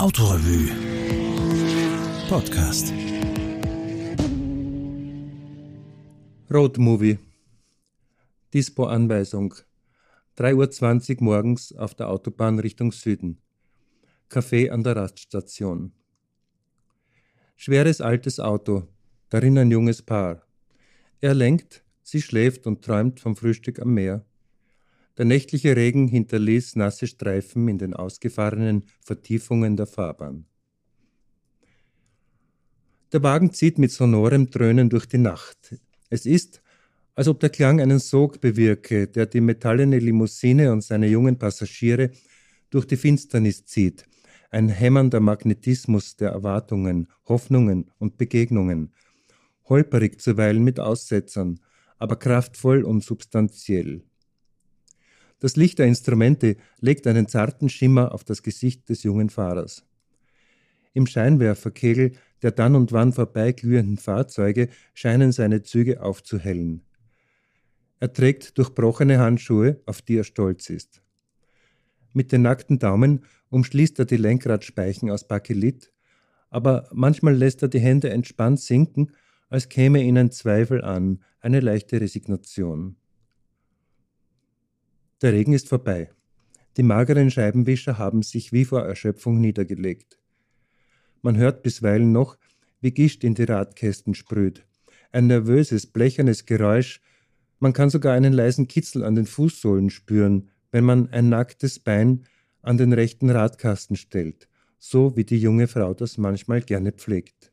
Autorevue Podcast Roadmovie Dispo-Anweisung 3.20 Uhr morgens auf der Autobahn Richtung Süden. Café an der Raststation. Schweres altes Auto, darin ein junges Paar. Er lenkt, sie schläft und träumt vom Frühstück am Meer. Der nächtliche Regen hinterließ nasse Streifen in den ausgefahrenen Vertiefungen der Fahrbahn. Der Wagen zieht mit sonorem Dröhnen durch die Nacht. Es ist, als ob der Klang einen Sog bewirke, der die metallene Limousine und seine jungen Passagiere durch die Finsternis zieht, ein hämmernder Magnetismus der Erwartungen, Hoffnungen und Begegnungen, holperig zuweilen mit Aussetzern, aber kraftvoll und substanziell. Das Licht der Instrumente legt einen zarten Schimmer auf das Gesicht des jungen Fahrers. Im Scheinwerferkegel der dann und wann vorbeiglühenden Fahrzeuge scheinen seine Züge aufzuhellen. Er trägt durchbrochene Handschuhe, auf die er stolz ist. Mit den nackten Daumen umschließt er die Lenkradspeichen aus Bakelit, aber manchmal lässt er die Hände entspannt sinken, als käme ihnen Zweifel an, eine leichte Resignation. Der Regen ist vorbei. Die mageren Scheibenwischer haben sich wie vor Erschöpfung niedergelegt. Man hört bisweilen noch, wie Gischt in die Radkästen sprüht. Ein nervöses, blechernes Geräusch. Man kann sogar einen leisen Kitzel an den Fußsohlen spüren, wenn man ein nacktes Bein an den rechten Radkasten stellt, so wie die junge Frau das manchmal gerne pflegt.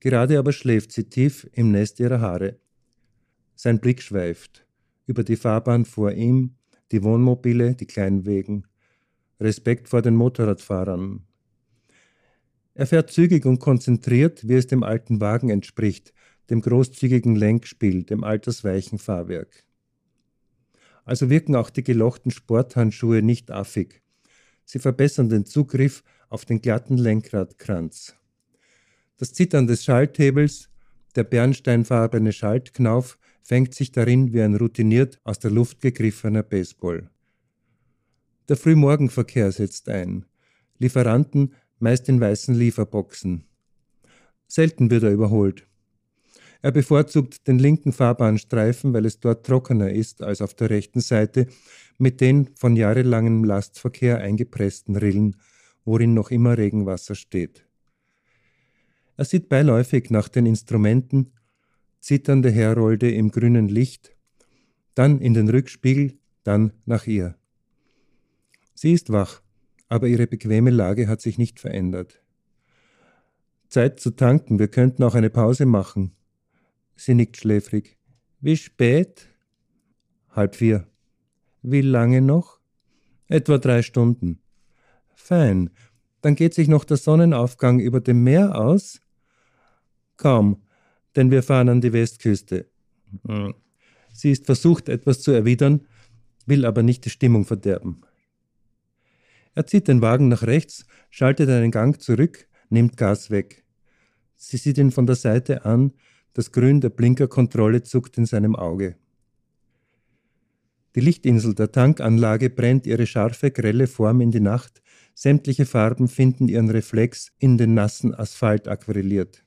Gerade aber schläft sie tief im Nest ihrer Haare. Sein Blick schweift über die Fahrbahn vor ihm, die Wohnmobile, die Kleinwegen. Respekt vor den Motorradfahrern. Er fährt zügig und konzentriert, wie es dem alten Wagen entspricht, dem großzügigen Lenkspiel, dem altersweichen Fahrwerk. Also wirken auch die gelochten Sporthandschuhe nicht affig. Sie verbessern den Zugriff auf den glatten Lenkradkranz. Das Zittern des Schalthebels, der bernsteinfarbene Schaltknauf fängt sich darin wie ein routiniert aus der Luft gegriffener Baseball. Der Frühmorgenverkehr setzt ein. Lieferanten meist in weißen Lieferboxen. Selten wird er überholt. Er bevorzugt den linken Fahrbahnstreifen, weil es dort trockener ist als auf der rechten Seite mit den von jahrelangem Lastverkehr eingepressten Rillen, worin noch immer Regenwasser steht. Er sieht beiläufig nach den Instrumenten, zitternde Herolde im grünen Licht, dann in den Rückspiegel, dann nach ihr. Sie ist wach, aber ihre bequeme Lage hat sich nicht verändert. Zeit zu tanken, wir könnten auch eine Pause machen. Sie nickt schläfrig. Wie spät? Halb vier. Wie lange noch? Etwa drei Stunden. Fein. Dann geht sich noch der Sonnenaufgang über dem Meer aus? Kaum denn wir fahren an die Westküste. Hm. Sie ist versucht, etwas zu erwidern, will aber nicht die Stimmung verderben. Er zieht den Wagen nach rechts, schaltet einen Gang zurück, nimmt Gas weg. Sie sieht ihn von der Seite an, das Grün der Blinkerkontrolle zuckt in seinem Auge. Die Lichtinsel der Tankanlage brennt ihre scharfe, grelle Form in die Nacht, sämtliche Farben finden ihren Reflex in den nassen Asphalt aquarelliert.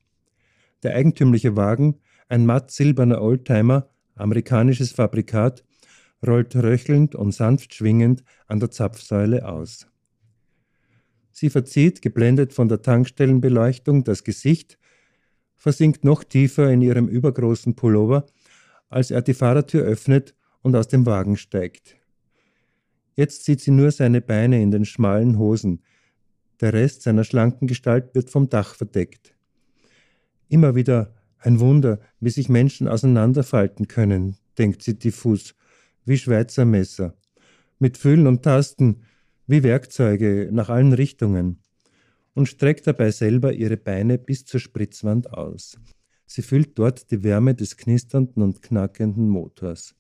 Der eigentümliche Wagen, ein matt silberner Oldtimer, amerikanisches Fabrikat, rollt röchelnd und sanft schwingend an der Zapfsäule aus. Sie verzieht, geblendet von der Tankstellenbeleuchtung, das Gesicht, versinkt noch tiefer in ihrem übergroßen Pullover, als er die Fahrertür öffnet und aus dem Wagen steigt. Jetzt sieht sie nur seine Beine in den schmalen Hosen. Der Rest seiner schlanken Gestalt wird vom Dach verdeckt. Immer wieder ein Wunder, wie sich Menschen auseinanderfalten können, denkt sie diffus, wie Schweizer Messer, mit Fühlen und Tasten, wie Werkzeuge nach allen Richtungen, und streckt dabei selber ihre Beine bis zur Spritzwand aus. Sie fühlt dort die Wärme des knisternden und knackenden Motors.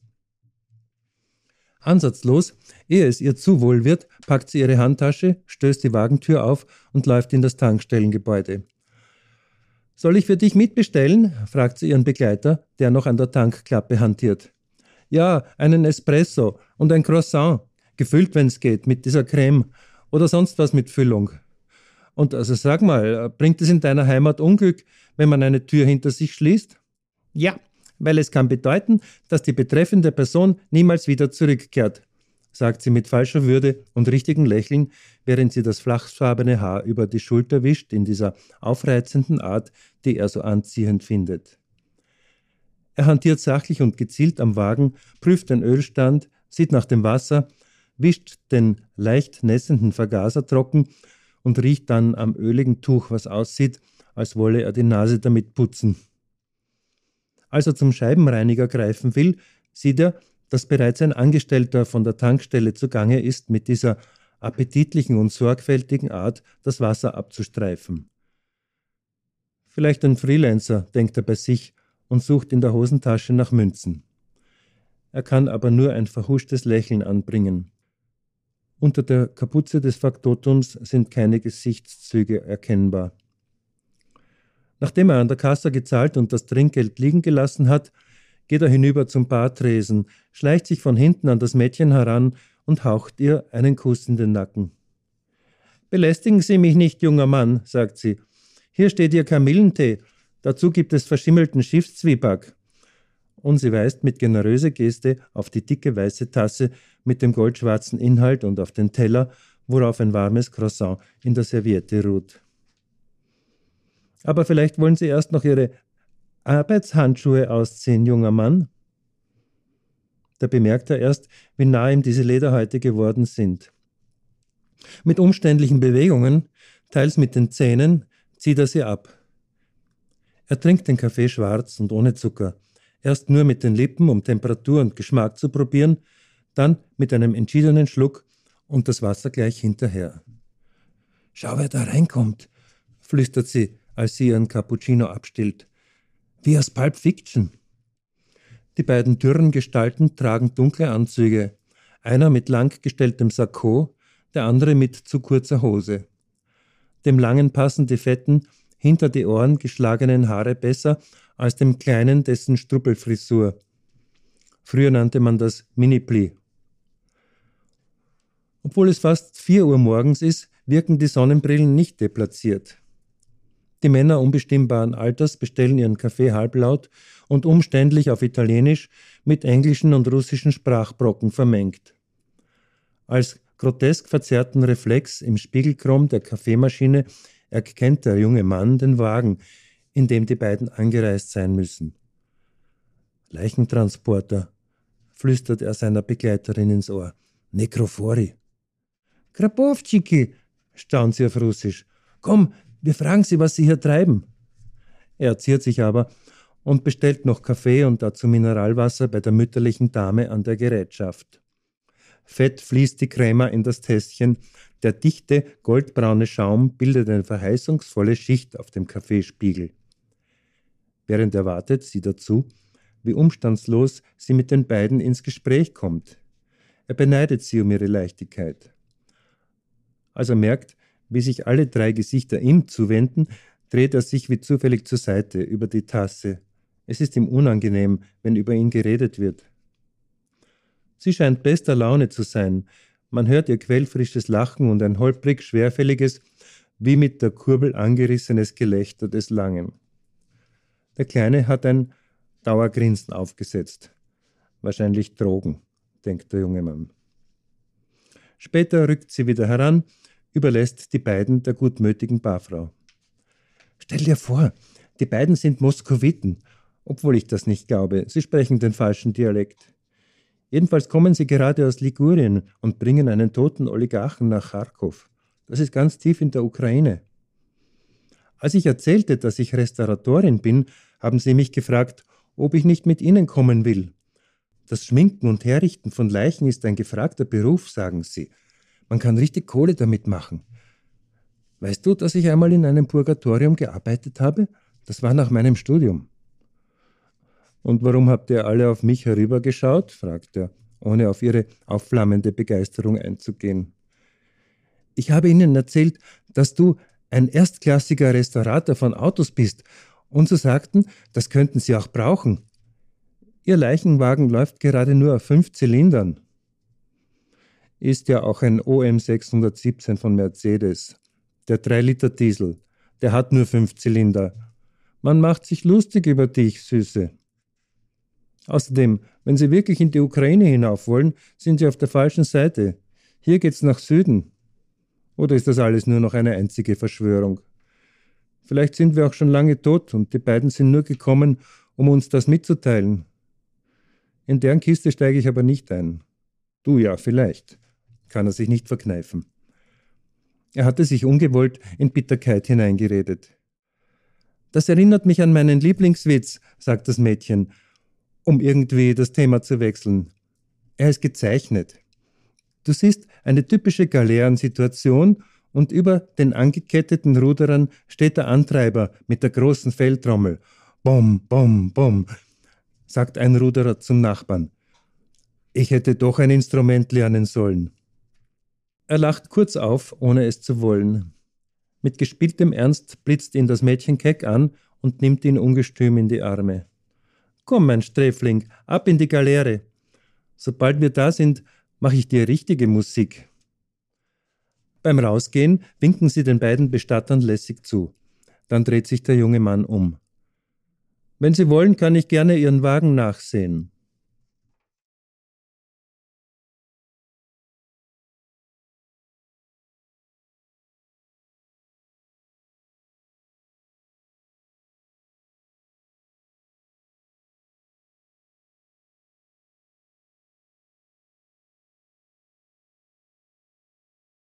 Ansatzlos, ehe es ihr zu wohl wird, packt sie ihre Handtasche, stößt die Wagentür auf und läuft in das Tankstellengebäude. Soll ich für dich mitbestellen? fragt sie ihren Begleiter, der noch an der Tankklappe hantiert. Ja, einen Espresso und ein Croissant, gefüllt, wenn's geht, mit dieser Creme. oder sonst was mit Füllung. Und also sag mal, bringt es in deiner Heimat Unglück, wenn man eine Tür hinter sich schließt? Ja, weil es kann bedeuten, dass die betreffende Person niemals wieder zurückkehrt, sagt sie mit falscher Würde und richtigem Lächeln, während sie das flachsfarbene Haar über die Schulter wischt in dieser aufreizenden Art, die er so anziehend findet. Er hantiert sachlich und gezielt am Wagen, prüft den Ölstand, sieht nach dem Wasser, wischt den leicht nässenden Vergaser trocken und riecht dann am öligen Tuch, was aussieht, als wolle er die Nase damit putzen. Als er zum Scheibenreiniger greifen will, sieht er, dass bereits ein Angestellter von der Tankstelle zugange ist, mit dieser appetitlichen und sorgfältigen Art das Wasser abzustreifen. Vielleicht ein Freelancer, denkt er bei sich und sucht in der Hosentasche nach Münzen. Er kann aber nur ein verhuschtes Lächeln anbringen. Unter der Kapuze des Faktotums sind keine Gesichtszüge erkennbar. Nachdem er an der Kasse gezahlt und das Trinkgeld liegen gelassen hat, geht er hinüber zum Bartresen, schleicht sich von hinten an das Mädchen heran und haucht ihr einen Kuss in den Nacken. Belästigen Sie mich nicht, junger Mann, sagt sie. Hier steht Ihr Kamillentee. Dazu gibt es verschimmelten Schiffszwieback. Und sie weist mit generöser Geste auf die dicke weiße Tasse mit dem goldschwarzen Inhalt und auf den Teller, worauf ein warmes Croissant in der Serviette ruht. Aber vielleicht wollen Sie erst noch Ihre Arbeitshandschuhe ausziehen, junger Mann. Da bemerkt er erst, wie nah ihm diese Lederhäute geworden sind. Mit umständlichen Bewegungen, teils mit den Zähnen, zieht er sie ab. Er trinkt den Kaffee schwarz und ohne Zucker, erst nur mit den Lippen, um Temperatur und Geschmack zu probieren, dann mit einem entschiedenen Schluck und das Wasser gleich hinterher. Schau, wer da reinkommt, flüstert sie, als sie ihren Cappuccino abstillt. Wie aus Pulp Fiction. Die beiden dürren Gestalten tragen dunkle Anzüge, einer mit langgestelltem Sakko, der andere mit zu kurzer Hose. Dem langen passen die fetten, hinter die Ohren geschlagenen Haare besser als dem kleinen dessen Struppelfrisur. Früher nannte man das Mini-Pli. Obwohl es fast vier Uhr morgens ist, wirken die Sonnenbrillen nicht deplatziert. Die Männer unbestimmbaren Alters bestellen ihren Kaffee halblaut und umständlich auf Italienisch mit englischen und russischen Sprachbrocken vermengt. Als grotesk verzerrten Reflex im Spiegelchrom der Kaffeemaschine erkennt der junge Mann den Wagen, in dem die beiden angereist sein müssen. Leichentransporter, flüstert er seiner Begleiterin ins Ohr. Nekrophori. Krapowczyki, staunt sie auf Russisch. Komm, wir fragen Sie, was Sie hier treiben. Er ziert sich aber und bestellt noch Kaffee und dazu Mineralwasser bei der mütterlichen Dame an der Gerätschaft. Fett fließt die Crema in das Tässchen, der dichte, goldbraune Schaum bildet eine verheißungsvolle Schicht auf dem Kaffeespiegel. Während er wartet, sieht er zu, wie umstandslos sie mit den beiden ins Gespräch kommt. Er beneidet sie um ihre Leichtigkeit. Als er merkt, wie sich alle drei Gesichter ihm zuwenden, dreht er sich wie zufällig zur Seite über die Tasse. Es ist ihm unangenehm, wenn über ihn geredet wird. Sie scheint bester Laune zu sein. Man hört ihr quellfrisches Lachen und ein holprig schwerfälliges, wie mit der Kurbel angerissenes Gelächter des Langen. Der Kleine hat ein Dauergrinsen aufgesetzt. Wahrscheinlich Drogen, denkt der junge Mann. Später rückt sie wieder heran überlässt die beiden der gutmütigen Barfrau. Stell dir vor, die beiden sind Moskowiten, obwohl ich das nicht glaube. Sie sprechen den falschen Dialekt. Jedenfalls kommen sie gerade aus Ligurien und bringen einen toten Oligarchen nach Kharkov. Das ist ganz tief in der Ukraine. Als ich erzählte, dass ich Restauratorin bin, haben sie mich gefragt, ob ich nicht mit ihnen kommen will. Das Schminken und Herrichten von Leichen ist ein gefragter Beruf, sagen sie. Man kann richtig Kohle damit machen. Weißt du, dass ich einmal in einem Purgatorium gearbeitet habe? Das war nach meinem Studium. Und warum habt ihr alle auf mich herübergeschaut? fragt er, ohne auf ihre aufflammende Begeisterung einzugehen. Ich habe ihnen erzählt, dass du ein erstklassiger Restaurator von Autos bist, und sie sagten, das könnten sie auch brauchen. Ihr Leichenwagen läuft gerade nur auf fünf Zylindern. Ist ja auch ein OM 617 von Mercedes. Der 3-Liter-Diesel. Der hat nur fünf Zylinder. Man macht sich lustig über dich, Süße. Außerdem, wenn Sie wirklich in die Ukraine hinauf wollen, sind Sie auf der falschen Seite. Hier geht's nach Süden. Oder ist das alles nur noch eine einzige Verschwörung? Vielleicht sind wir auch schon lange tot und die beiden sind nur gekommen, um uns das mitzuteilen. In deren Kiste steige ich aber nicht ein. Du ja, vielleicht. Kann er sich nicht verkneifen. Er hatte sich ungewollt in Bitterkeit hineingeredet. Das erinnert mich an meinen Lieblingswitz, sagt das Mädchen, um irgendwie das Thema zu wechseln. Er ist gezeichnet. Du siehst eine typische Galeerensituation und über den angeketteten Ruderern steht der Antreiber mit der großen Feldtrommel. Bom, bom, bom, sagt ein Ruderer zum Nachbarn. Ich hätte doch ein Instrument lernen sollen. Er lacht kurz auf, ohne es zu wollen. Mit gespieltem Ernst blitzt ihn das Mädchen keck an und nimmt ihn ungestüm in die Arme. Komm, mein Sträfling, ab in die Galeere. Sobald wir da sind, mache ich dir richtige Musik. Beim Rausgehen winken sie den beiden Bestattern lässig zu. Dann dreht sich der junge Mann um. Wenn Sie wollen, kann ich gerne Ihren Wagen nachsehen.